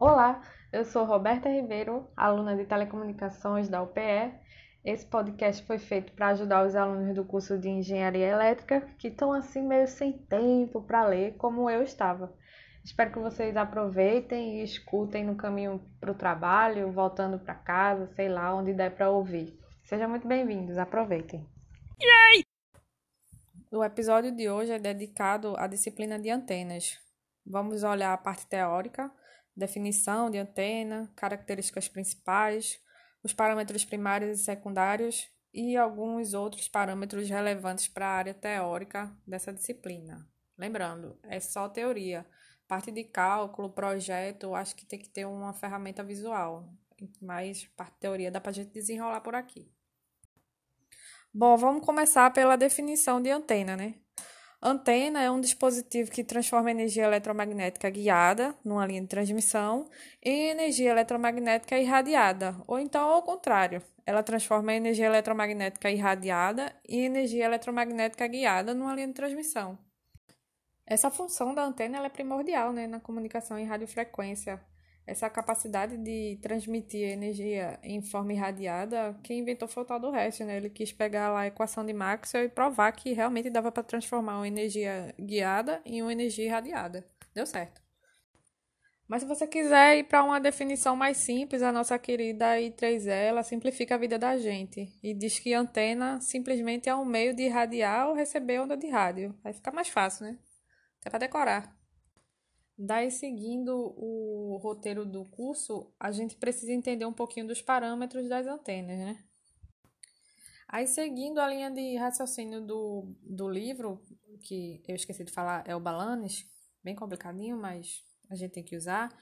Olá, eu sou Roberta Ribeiro, aluna de Telecomunicações da UPE. Esse podcast foi feito para ajudar os alunos do curso de Engenharia Elétrica que estão assim meio sem tempo para ler, como eu estava. Espero que vocês aproveitem e escutem no caminho para o trabalho, voltando para casa, sei lá, onde der para ouvir. Sejam muito bem-vindos, aproveitem. Yay! O episódio de hoje é dedicado à disciplina de antenas. Vamos olhar a parte teórica, definição de antena, características principais, os parâmetros primários e secundários e alguns outros parâmetros relevantes para a área teórica dessa disciplina. Lembrando, é só teoria. Parte de cálculo, projeto, acho que tem que ter uma ferramenta visual, mas parte de teoria dá para a gente desenrolar por aqui. Bom, vamos começar pela definição de antena, né? Antena é um dispositivo que transforma energia eletromagnética guiada, numa linha de transmissão, em energia eletromagnética irradiada, ou então ao contrário, ela transforma a energia eletromagnética irradiada em energia eletromagnética guiada numa linha de transmissão. Essa função da antena é primordial né, na comunicação em radiofrequência, essa capacidade de transmitir energia em forma irradiada, quem inventou foi o tal do Hess, né? Ele quis pegar lá a equação de Maxwell e provar que realmente dava para transformar uma energia guiada em uma energia irradiada. Deu certo. Mas se você quiser ir para uma definição mais simples, a nossa querida I3E, ela simplifica a vida da gente e diz que antena simplesmente é um meio de irradiar ou receber onda de rádio. Aí fica mais fácil, né? Até para decorar. Daí, seguindo o roteiro do curso, a gente precisa entender um pouquinho dos parâmetros das antenas, né? Aí, seguindo a linha de raciocínio do, do livro, que eu esqueci de falar, é o Balanes, bem complicadinho, mas a gente tem que usar,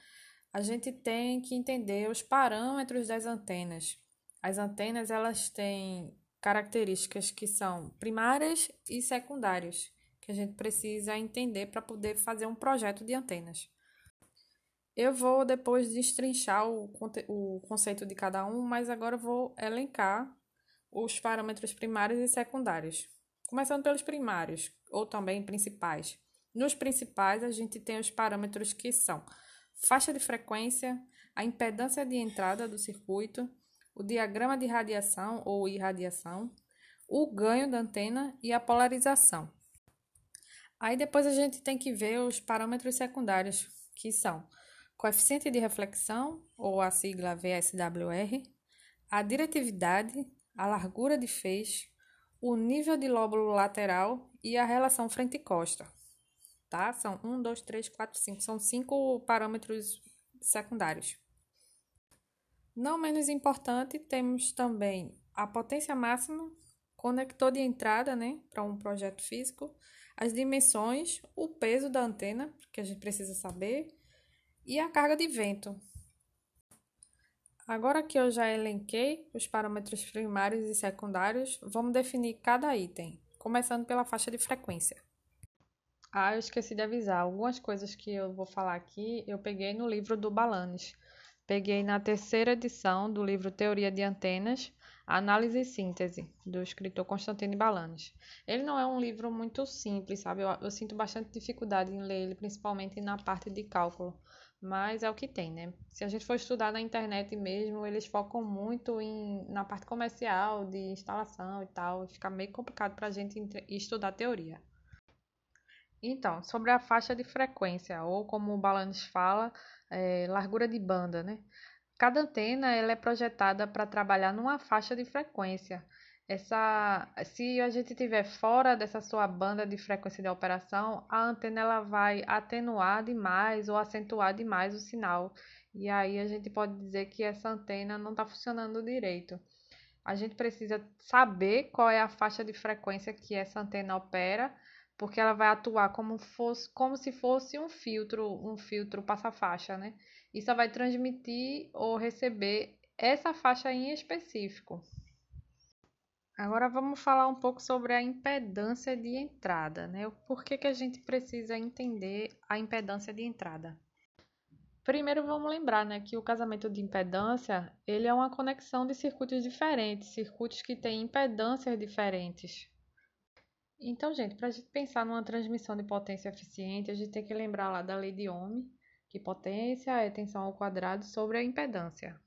a gente tem que entender os parâmetros das antenas. As antenas, elas têm características que são primárias e secundárias que a gente precisa entender para poder fazer um projeto de antenas. Eu vou depois destrinchar o, o conceito de cada um, mas agora vou elencar os parâmetros primários e secundários. Começando pelos primários, ou também principais. Nos principais, a gente tem os parâmetros que são faixa de frequência, a impedância de entrada do circuito, o diagrama de radiação ou irradiação, o ganho da antena e a polarização. Aí depois a gente tem que ver os parâmetros secundários, que são coeficiente de reflexão, ou a sigla VSWR, a diretividade, a largura de feixe, o nível de lóbulo lateral e a relação frente-costa. Tá? São 1, 2, 3, 4, 5. São cinco parâmetros secundários. Não menos importante, temos também a potência máxima, conector de entrada né, para um projeto físico, as dimensões, o peso da antena, que a gente precisa saber, e a carga de vento. Agora que eu já elenquei os parâmetros primários e secundários, vamos definir cada item, começando pela faixa de frequência. Ah, eu esqueci de avisar. Algumas coisas que eu vou falar aqui eu peguei no livro do Balanes. Peguei na terceira edição do livro Teoria de Antenas, Análise e Síntese, do escritor Constantino Balanes. Ele não é um livro muito simples, sabe? Eu, eu, sinto bastante dificuldade em ler ele, principalmente na parte de cálculo. Mas é o que tem, né? Se a gente for estudar na internet mesmo, eles focam muito em, na parte comercial, de instalação e tal. Fica meio complicado para a gente estudar teoria. Então, sobre a faixa de frequência, ou como o Balanes fala, é, largura de banda, né? Cada antena ela é projetada para trabalhar numa faixa de frequência. Essa, se a gente estiver fora dessa sua banda de frequência de operação, a antena ela vai atenuar demais ou acentuar demais o sinal. E aí a gente pode dizer que essa antena não está funcionando direito. A gente precisa saber qual é a faixa de frequência que essa antena opera, porque ela vai atuar como, fosse, como se fosse um filtro, um filtro passa-faixa, né? E só vai transmitir ou receber essa faixa em específico. Agora vamos falar um pouco sobre a impedância de entrada, né? Por que, que a gente precisa entender a impedância de entrada? Primeiro vamos lembrar, né, que o casamento de impedância, ele é uma conexão de circuitos diferentes, circuitos que têm impedâncias diferentes. Então, gente, para a gente pensar numa transmissão de potência eficiente, a gente tem que lembrar lá da lei de Ohm, que potência é tensão ao quadrado sobre a impedância.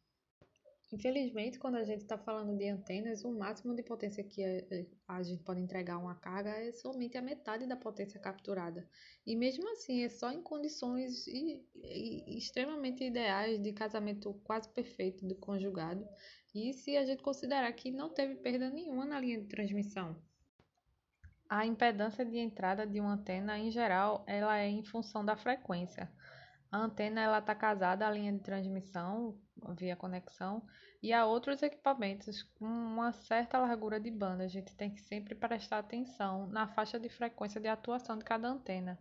Infelizmente, quando a gente está falando de antenas, o máximo de potência que a gente pode entregar uma carga é somente a metade da potência capturada. E mesmo assim, é só em condições extremamente ideais de casamento quase perfeito do conjugado. E se a gente considerar que não teve perda nenhuma na linha de transmissão. A impedância de entrada de uma antena, em geral, ela é em função da frequência. A antena ela está casada à linha de transmissão via conexão e a outros equipamentos com uma certa largura de banda. A gente tem que sempre prestar atenção na faixa de frequência de atuação de cada antena.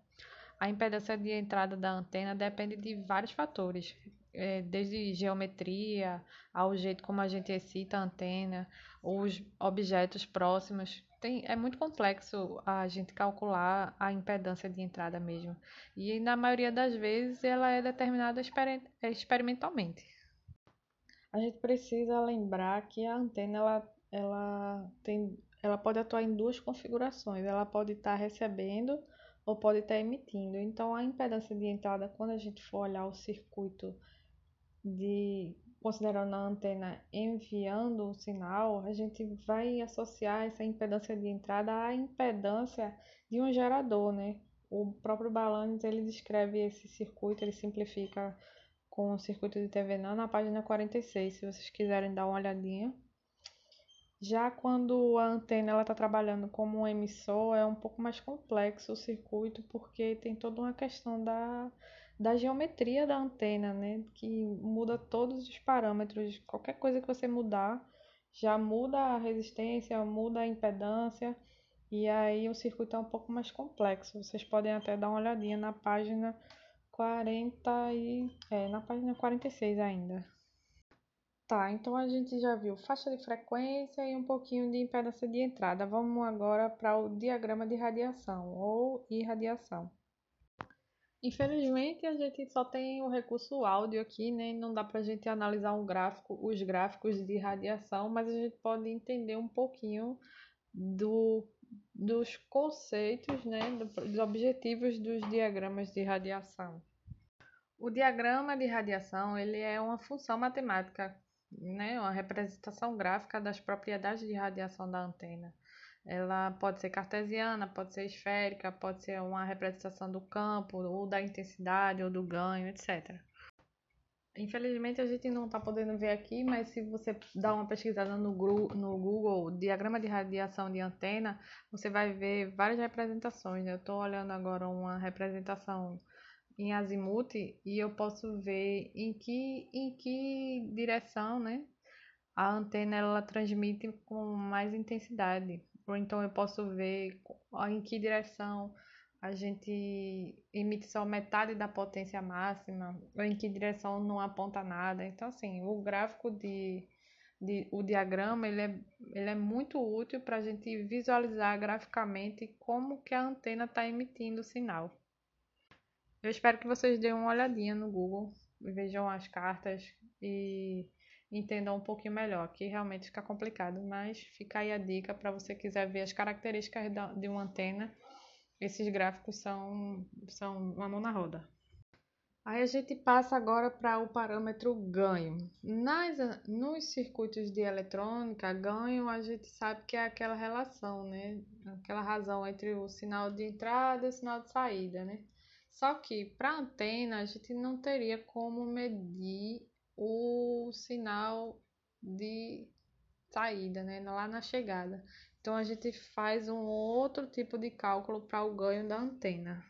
A impedância de entrada da antena depende de vários fatores, é, desde geometria ao jeito como a gente excita a antena, os objetos próximos tem, é muito complexo a gente calcular a impedância de entrada mesmo. E na maioria das vezes ela é determinada exper experimentalmente. A gente precisa lembrar que a antena ela, ela, tem, ela pode atuar em duas configurações. Ela pode estar recebendo ou pode estar emitindo. Então a impedância de entrada, quando a gente for olhar o circuito de considerando a antena enviando o sinal, a gente vai associar essa impedância de entrada à impedância de um gerador, né? O próprio Balanes ele descreve esse circuito, ele simplifica com o circuito de TV na página 46, se vocês quiserem dar uma olhadinha. Já quando a antena está trabalhando como um emissor, é um pouco mais complexo o circuito, porque tem toda uma questão da da geometria da antena, né? Que muda todos os parâmetros. Qualquer coisa que você mudar, já muda a resistência, muda a impedância. E aí o circuito é um pouco mais complexo. Vocês podem até dar uma olhadinha na página 40 e é, na página 46 ainda. Tá, então a gente já viu faixa de frequência e um pouquinho de impedância de entrada. Vamos agora para o diagrama de radiação ou irradiação. Infelizmente, a gente só tem o recurso áudio aqui, né? Não dá para a gente analisar um gráfico, os gráficos de radiação, mas a gente pode entender um pouquinho do, dos conceitos, né? Dos objetivos dos diagramas de radiação. O diagrama de radiação ele é uma função matemática, né? Uma representação gráfica das propriedades de radiação da antena. Ela pode ser cartesiana, pode ser esférica, pode ser uma representação do campo, ou da intensidade, ou do ganho, etc. Infelizmente a gente não está podendo ver aqui, mas se você dá uma pesquisada no, no Google, diagrama de radiação de antena, você vai ver várias representações. Né? Eu estou olhando agora uma representação em azimuth e eu posso ver em que, em que direção né, a antena ela transmite com mais intensidade ou então eu posso ver em que direção a gente emite só metade da potência máxima, ou em que direção não aponta nada. Então, assim, o gráfico de, de o diagrama, ele é, ele é muito útil para a gente visualizar graficamente como que a antena está emitindo o sinal. Eu espero que vocês deem uma olhadinha no Google, vejam as cartas e entendam um pouquinho melhor. Aqui realmente fica complicado, mas fica aí a dica para você quiser ver as características de uma antena. Esses gráficos são, são uma mão na roda. Aí a gente passa agora para o parâmetro ganho. Nas, nos circuitos de eletrônica, ganho a gente sabe que é aquela relação, né? Aquela razão entre o sinal de entrada e o sinal de saída, né? Só que para antena a gente não teria como medir o sinal de saída, né, lá na chegada. Então a gente faz um outro tipo de cálculo para o ganho da antena.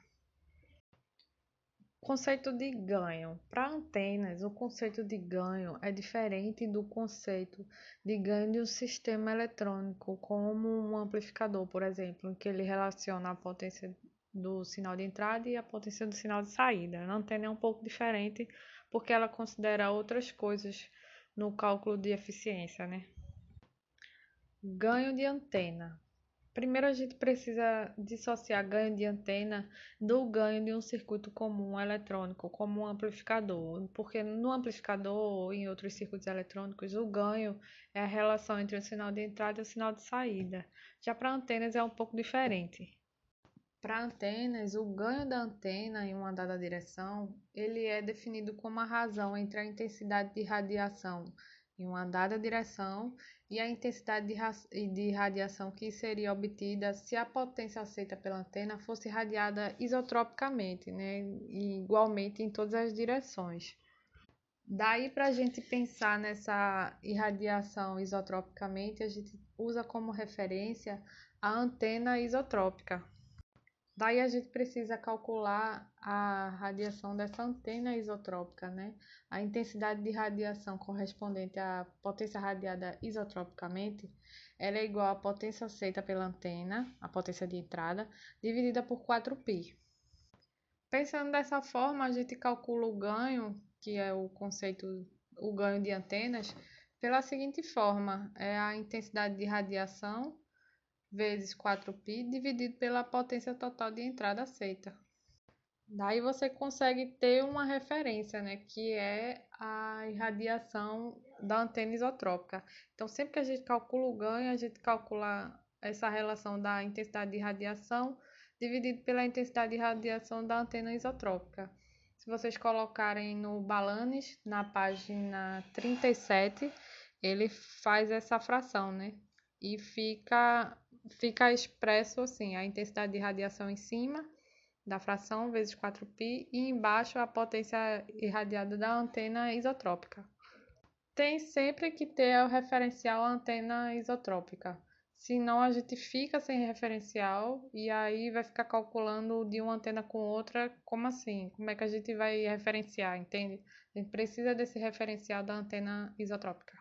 Conceito de ganho. Para antenas, o conceito de ganho é diferente do conceito de ganho de um sistema eletrônico, como um amplificador, por exemplo, em que ele relaciona a potência do sinal de entrada e a potência do sinal de saída. A antena é um pouco diferente porque ela considera outras coisas no cálculo de eficiência, né? Ganho de antena. Primeiro a gente precisa dissociar ganho de antena do ganho de um circuito comum eletrônico, como um amplificador, porque no amplificador ou em outros circuitos eletrônicos o ganho é a relação entre o sinal de entrada e o sinal de saída. Já para antenas é um pouco diferente. Para antenas, o ganho da antena em uma dada direção, ele é definido como a razão entre a intensidade de radiação em uma dada direção e a intensidade de radiação que seria obtida se a potência aceita pela antena fosse radiada isotropicamente, né, igualmente em todas as direções. Daí para a gente pensar nessa irradiação isotropicamente, a gente usa como referência a antena isotrópica. Daí a gente precisa calcular a radiação dessa antena isotrópica, né? A intensidade de radiação correspondente à potência radiada isotropicamente, ela é igual à potência aceita pela antena, a potência de entrada, dividida por 4π. Pensando dessa forma, a gente calcula o ganho, que é o conceito, o ganho de antenas, pela seguinte forma: é a intensidade de radiação vezes 4π dividido pela potência total de entrada aceita. Daí você consegue ter uma referência, né, que é a irradiação da antena isotrópica. Então, sempre que a gente calcula o ganho, a gente calcula essa relação da intensidade de radiação dividido pela intensidade de radiação da antena isotrópica. Se vocês colocarem no Balanes, na página 37, ele faz essa fração, né? E fica fica expresso assim, a intensidade de radiação em cima da fração vezes 4π e embaixo a potência irradiada da antena isotrópica. Tem sempre que ter o referencial antena isotrópica, senão a gente fica sem referencial e aí vai ficar calculando de uma antena com outra, como assim? Como é que a gente vai referenciar, entende? A gente precisa desse referencial da antena isotrópica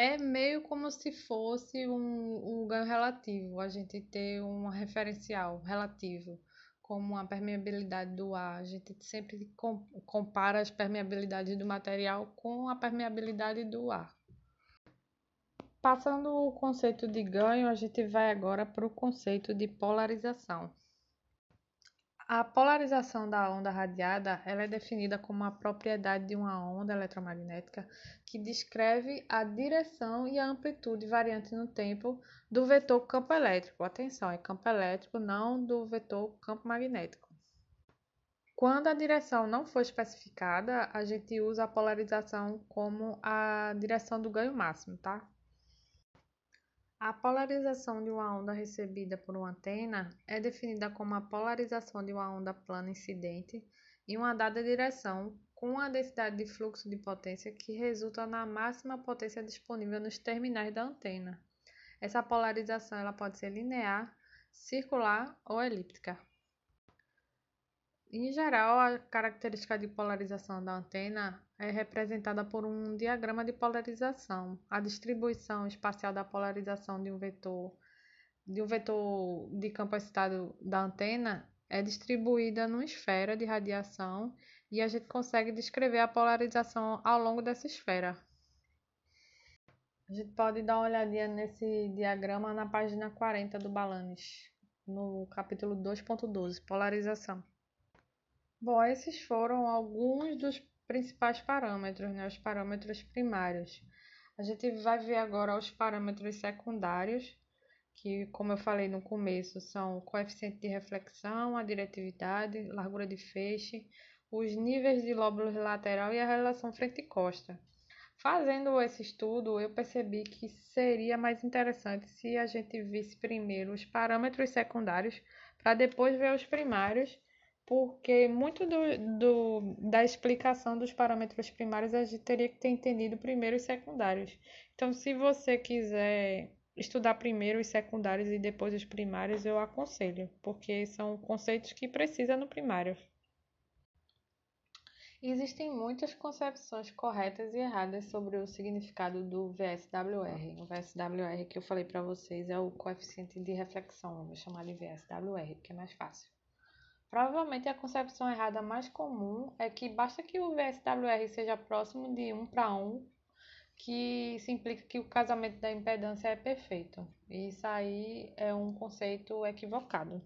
é meio como se fosse um, um ganho relativo, a gente ter um referencial relativo, como a permeabilidade do ar. A gente sempre compara as permeabilidades do material com a permeabilidade do ar. Passando o conceito de ganho, a gente vai agora para o conceito de polarização. A polarização da onda radiada ela é definida como a propriedade de uma onda eletromagnética que descreve a direção e a amplitude variante no tempo do vetor campo elétrico. Atenção, é campo elétrico, não do vetor campo magnético. Quando a direção não for especificada, a gente usa a polarização como a direção do ganho máximo, tá? A polarização de uma onda recebida por uma antena é definida como a polarização de uma onda plana incidente em uma dada direção com a densidade de fluxo de potência que resulta na máxima potência disponível nos terminais da antena. Essa polarização ela pode ser linear, circular ou elíptica. Em geral, a característica de polarização da antena é representada por um diagrama de polarização. A distribuição espacial da polarização de um vetor de um vetor de campo excitado da antena é distribuída numa esfera de radiação e a gente consegue descrever a polarização ao longo dessa esfera. A gente pode dar uma olhadinha nesse diagrama na página 40 do Balanes, no capítulo 2.12, polarização. Bom, esses foram alguns dos principais parâmetros, né? os parâmetros primários. A gente vai ver agora os parâmetros secundários, que, como eu falei no começo, são o coeficiente de reflexão, a diretividade, largura de feixe, os níveis de lóbulos lateral e a relação frente-costa. Fazendo esse estudo, eu percebi que seria mais interessante se a gente visse primeiro os parâmetros secundários para depois ver os primários porque muito do, do, da explicação dos parâmetros primários a gente teria que ter entendido primeiro os secundários. Então, se você quiser estudar primeiro os secundários e depois os primários, eu aconselho, porque são conceitos que precisa no primário. Existem muitas concepções corretas e erradas sobre o significado do VSWR. O VSWR que eu falei para vocês é o coeficiente de reflexão, vou chamar de VSWR, porque é mais fácil. Provavelmente a concepção errada mais comum é que basta que o VSWR seja próximo de 1 para 1, que se implica que o casamento da impedância é perfeito. Isso aí é um conceito equivocado.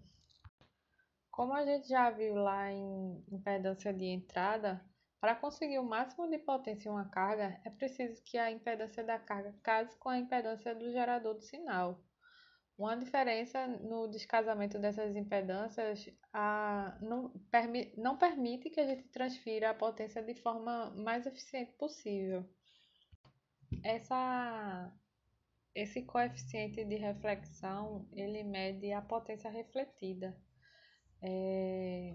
Como a gente já viu lá em impedância de entrada, para conseguir o máximo de potência em uma carga, é preciso que a impedância da carga case com a impedância do gerador do sinal. Uma diferença no descasamento dessas impedâncias a, não, permi, não permite que a gente transfira a potência de forma mais eficiente possível. Essa, esse coeficiente de reflexão ele mede a potência refletida. É,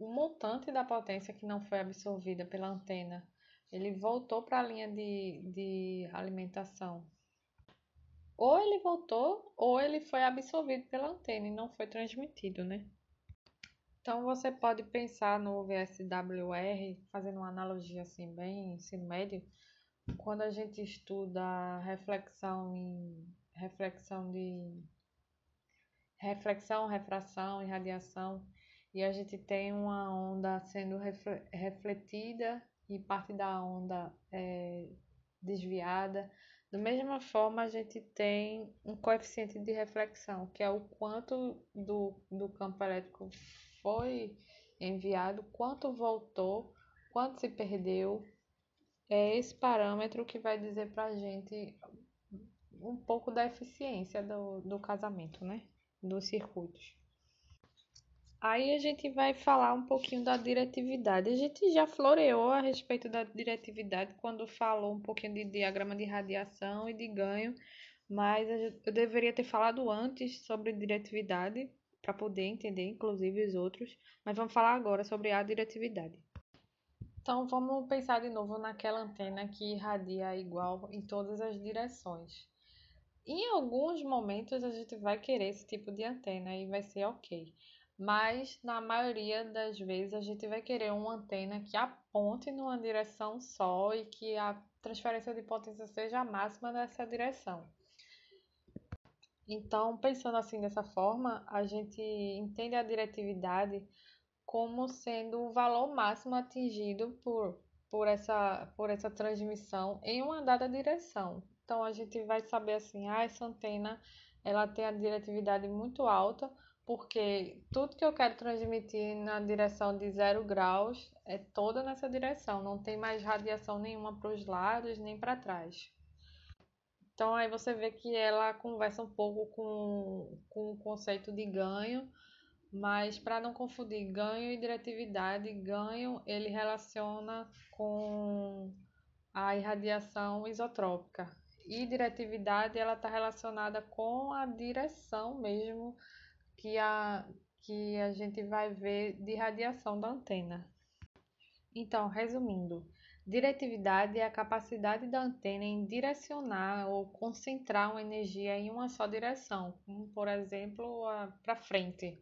o montante da potência que não foi absorvida pela antena, ele voltou para a linha de, de alimentação ou ele voltou ou ele foi absorvido pela antena e não foi transmitido, né? Então você pode pensar no VSWR, fazendo uma analogia assim bem ensino médio, quando a gente estuda reflexão em reflexão de reflexão, refração e radiação, e a gente tem uma onda sendo refletida e parte da onda é desviada, da mesma forma, a gente tem um coeficiente de reflexão, que é o quanto do, do campo elétrico foi enviado, quanto voltou, quanto se perdeu. É esse parâmetro que vai dizer para a gente um pouco da eficiência do, do casamento, né? Dos circuitos. Aí a gente vai falar um pouquinho da diretividade. A gente já floreou a respeito da diretividade quando falou um pouquinho de diagrama de radiação e de ganho, mas eu deveria ter falado antes sobre diretividade para poder entender, inclusive, os outros. Mas vamos falar agora sobre a diretividade. Então vamos pensar de novo naquela antena que irradia igual em todas as direções. Em alguns momentos a gente vai querer esse tipo de antena e vai ser ok mas na maioria das vezes a gente vai querer uma antena que aponte numa direção só e que a transferência de potência seja a máxima nessa direção. Então, pensando assim dessa forma, a gente entende a diretividade como sendo o valor máximo atingido por, por, essa, por essa transmissão em uma dada direção. Então, a gente vai saber assim, ah, essa antena ela tem a diretividade muito alta, porque tudo que eu quero transmitir na direção de zero graus é toda nessa direção, não tem mais radiação nenhuma para os lados nem para trás. Então aí você vê que ela conversa um pouco com, com o conceito de ganho, mas para não confundir ganho e diretividade, ganho ele relaciona com a irradiação isotrópica e diretividade ela está relacionada com a direção mesmo que a, que a gente vai ver de radiação da antena. Então, resumindo, diretividade é a capacidade da antena em direcionar ou concentrar uma energia em uma só direção, como por exemplo para frente.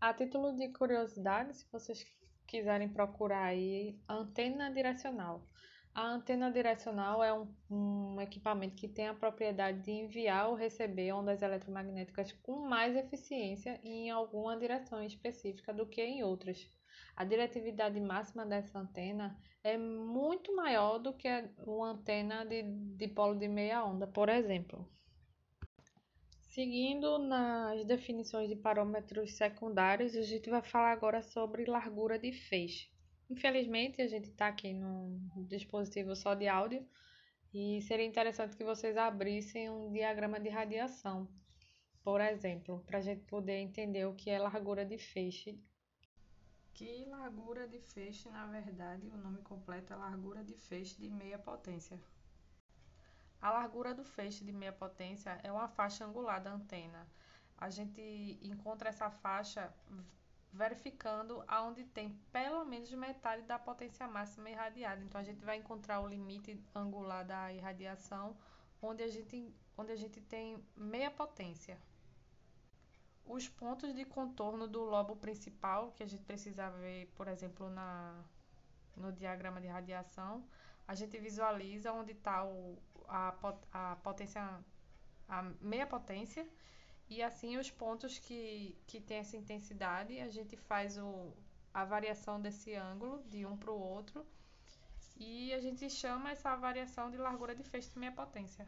A título de curiosidade, se vocês quiserem procurar aí, antena direcional. A antena direcional é um, um, equipamento que tem a propriedade de enviar ou receber ondas eletromagnéticas com mais eficiência em alguma direção específica do que em outras. A diretividade máxima dessa antena é muito maior do que uma antena de dipolo de meia onda, por exemplo. Seguindo nas definições de parâmetros secundários, a gente vai falar agora sobre largura de feixe. Infelizmente, a gente está aqui num dispositivo só de áudio e seria interessante que vocês abrissem um diagrama de radiação, por exemplo, para a gente poder entender o que é largura de feixe. Que largura de feixe, na verdade, o nome completo é largura de feixe de meia potência. A largura do feixe de meia potência é uma faixa angular da antena. A gente encontra essa faixa verificando aonde tem pelo menos metade da potência máxima irradiada. Então a gente vai encontrar o limite angular da irradiação onde a gente, onde a gente tem meia potência. Os pontos de contorno do lobo principal, que a gente precisa ver, por exemplo, na, no diagrama de radiação, a gente visualiza onde está a, a potência, a meia potência e assim, os pontos que, que tem essa intensidade, a gente faz o, a variação desse ângulo de um para o outro e a gente chama essa variação de largura de feixe de meia potência.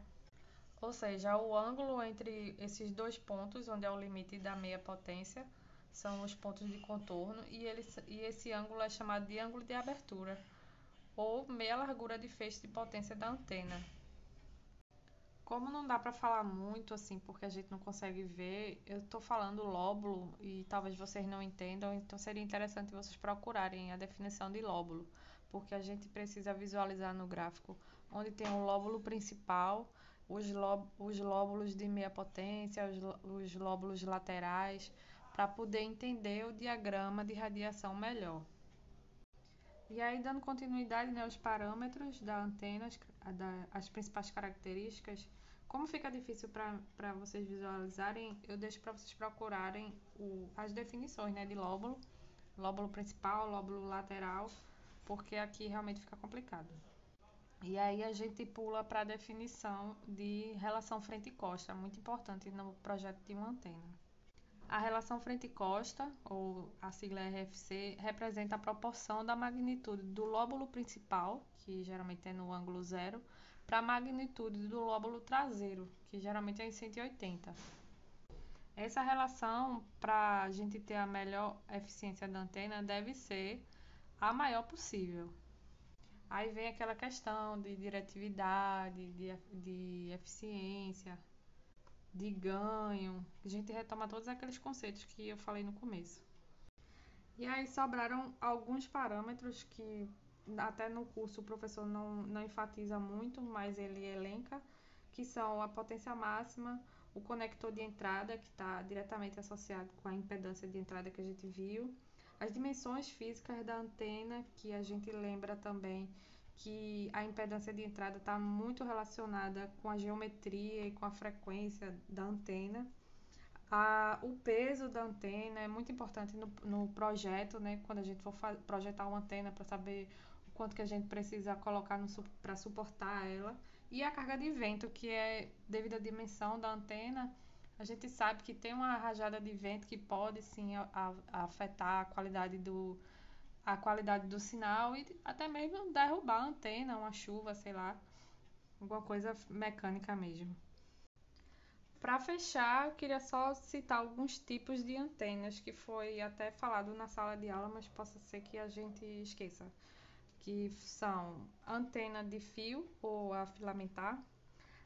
Ou seja, o ângulo entre esses dois pontos, onde é o limite da meia potência, são os pontos de contorno e, ele, e esse ângulo é chamado de ângulo de abertura ou meia largura de feixe de potência da antena. Como não dá para falar muito assim, porque a gente não consegue ver, eu estou falando lóbulo e talvez vocês não entendam, então seria interessante vocês procurarem a definição de lóbulo, porque a gente precisa visualizar no gráfico onde tem o lóbulo principal, os, os lóbulos de meia potência, os, os lóbulos laterais, para poder entender o diagrama de radiação melhor. E aí, dando continuidade né, parâmetros da antena, as, da, as principais características, como fica difícil para vocês visualizarem, eu deixo para vocês procurarem o, as definições né, de lóbulo, lóbulo principal, lóbulo lateral, porque aqui realmente fica complicado. E aí a gente pula para a definição de relação frente-costa, muito importante no projeto de uma antena. A relação frente-costa, ou a sigla RFC, representa a proporção da magnitude do lóbulo principal, que geralmente é no ângulo zero, para a magnitude do lóbulo traseiro, que geralmente é em 180. Essa relação, para a gente ter a melhor eficiência da antena, deve ser a maior possível. Aí vem aquela questão de diretividade, de, de eficiência, de ganho. A gente retoma todos aqueles conceitos que eu falei no começo. E aí sobraram alguns parâmetros que até no curso o professor não, não enfatiza muito, mas ele elenca, que são a potência máxima, o conector de entrada, que está diretamente associado com a impedância de entrada que a gente viu, as dimensões físicas da antena, que a gente lembra também que a impedância de entrada está muito relacionada com a geometria e com a frequência da antena. A, o peso da antena é muito importante no, no projeto, né? Quando a gente for projetar uma antena para saber o quanto que a gente precisa colocar para suportar ela. E a carga de vento, que é devido à dimensão da antena, a gente sabe que tem uma rajada de vento que pode sim a, a afetar a qualidade do, a qualidade do sinal e até mesmo derrubar a antena, uma chuva, sei lá, alguma coisa mecânica mesmo. Para fechar, eu queria só citar alguns tipos de antenas que foi até falado na sala de aula, mas possa ser que a gente esqueça. Que são antena de fio ou a filamentar,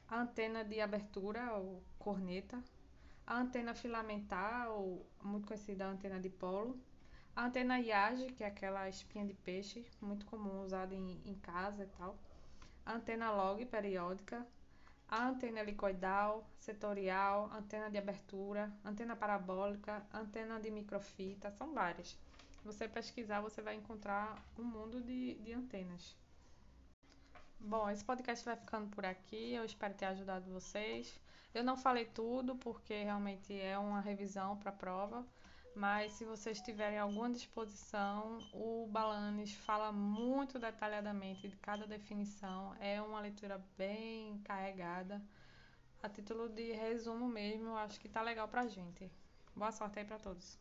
a antena de abertura ou corneta, a antena filamentar ou muito conhecida a antena de polo, a antena IAGE, que é aquela espinha de peixe, muito comum usada em, em casa e tal. A antena log periódica. A antena helicoidal, setorial, antena de abertura, antena parabólica, antena de microfita, são várias. Se você pesquisar, você vai encontrar um mundo de, de antenas. Bom, esse podcast vai ficando por aqui. Eu espero ter ajudado vocês. Eu não falei tudo porque realmente é uma revisão para a prova, mas se vocês tiverem alguma disposição, o Balanes fala muito detalhadamente de cada definição. É uma leitura bem carregada. A título de resumo mesmo, acho que tá legal pra gente. Boa sorte aí para todos.